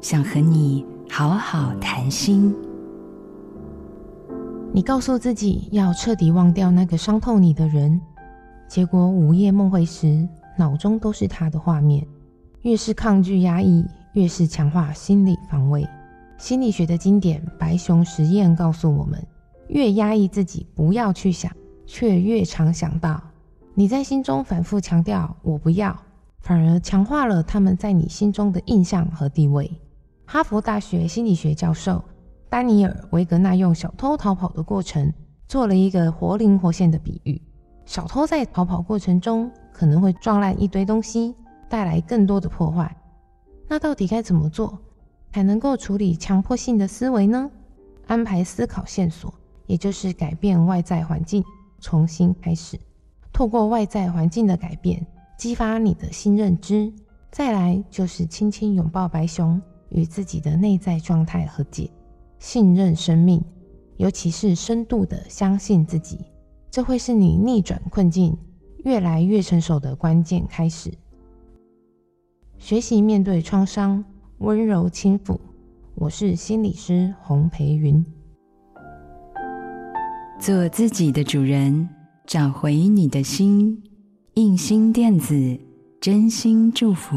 想和你好好谈心。你告诉自己要彻底忘掉那个伤透你的人，结果午夜梦回时，脑中都是他的画面。越是抗拒压抑，越是强化心理防卫。心理学的经典《白熊实验》告诉我们，越压抑自己不要去想，却越常想到。你在心中反复强调“我不要”，反而强化了他们在你心中的印象和地位。哈佛大学心理学教授丹尼尔·维格纳用小偷逃跑的过程做了一个活灵活现的比喻：小偷在逃跑过程中可能会撞烂一堆东西，带来更多的破坏。那到底该怎么做才能够处理强迫性的思维呢？安排思考线索，也就是改变外在环境，重新开始。透过外在环境的改变，激发你的新认知。再来就是轻轻拥抱白熊，与自己的内在状态和解，信任生命，尤其是深度的相信自己。这会是你逆转困境、越来越成熟的关键开始。学习面对创伤，温柔轻抚。我是心理师洪培云，做自己的主人。找回你的心，印心电子真心祝福。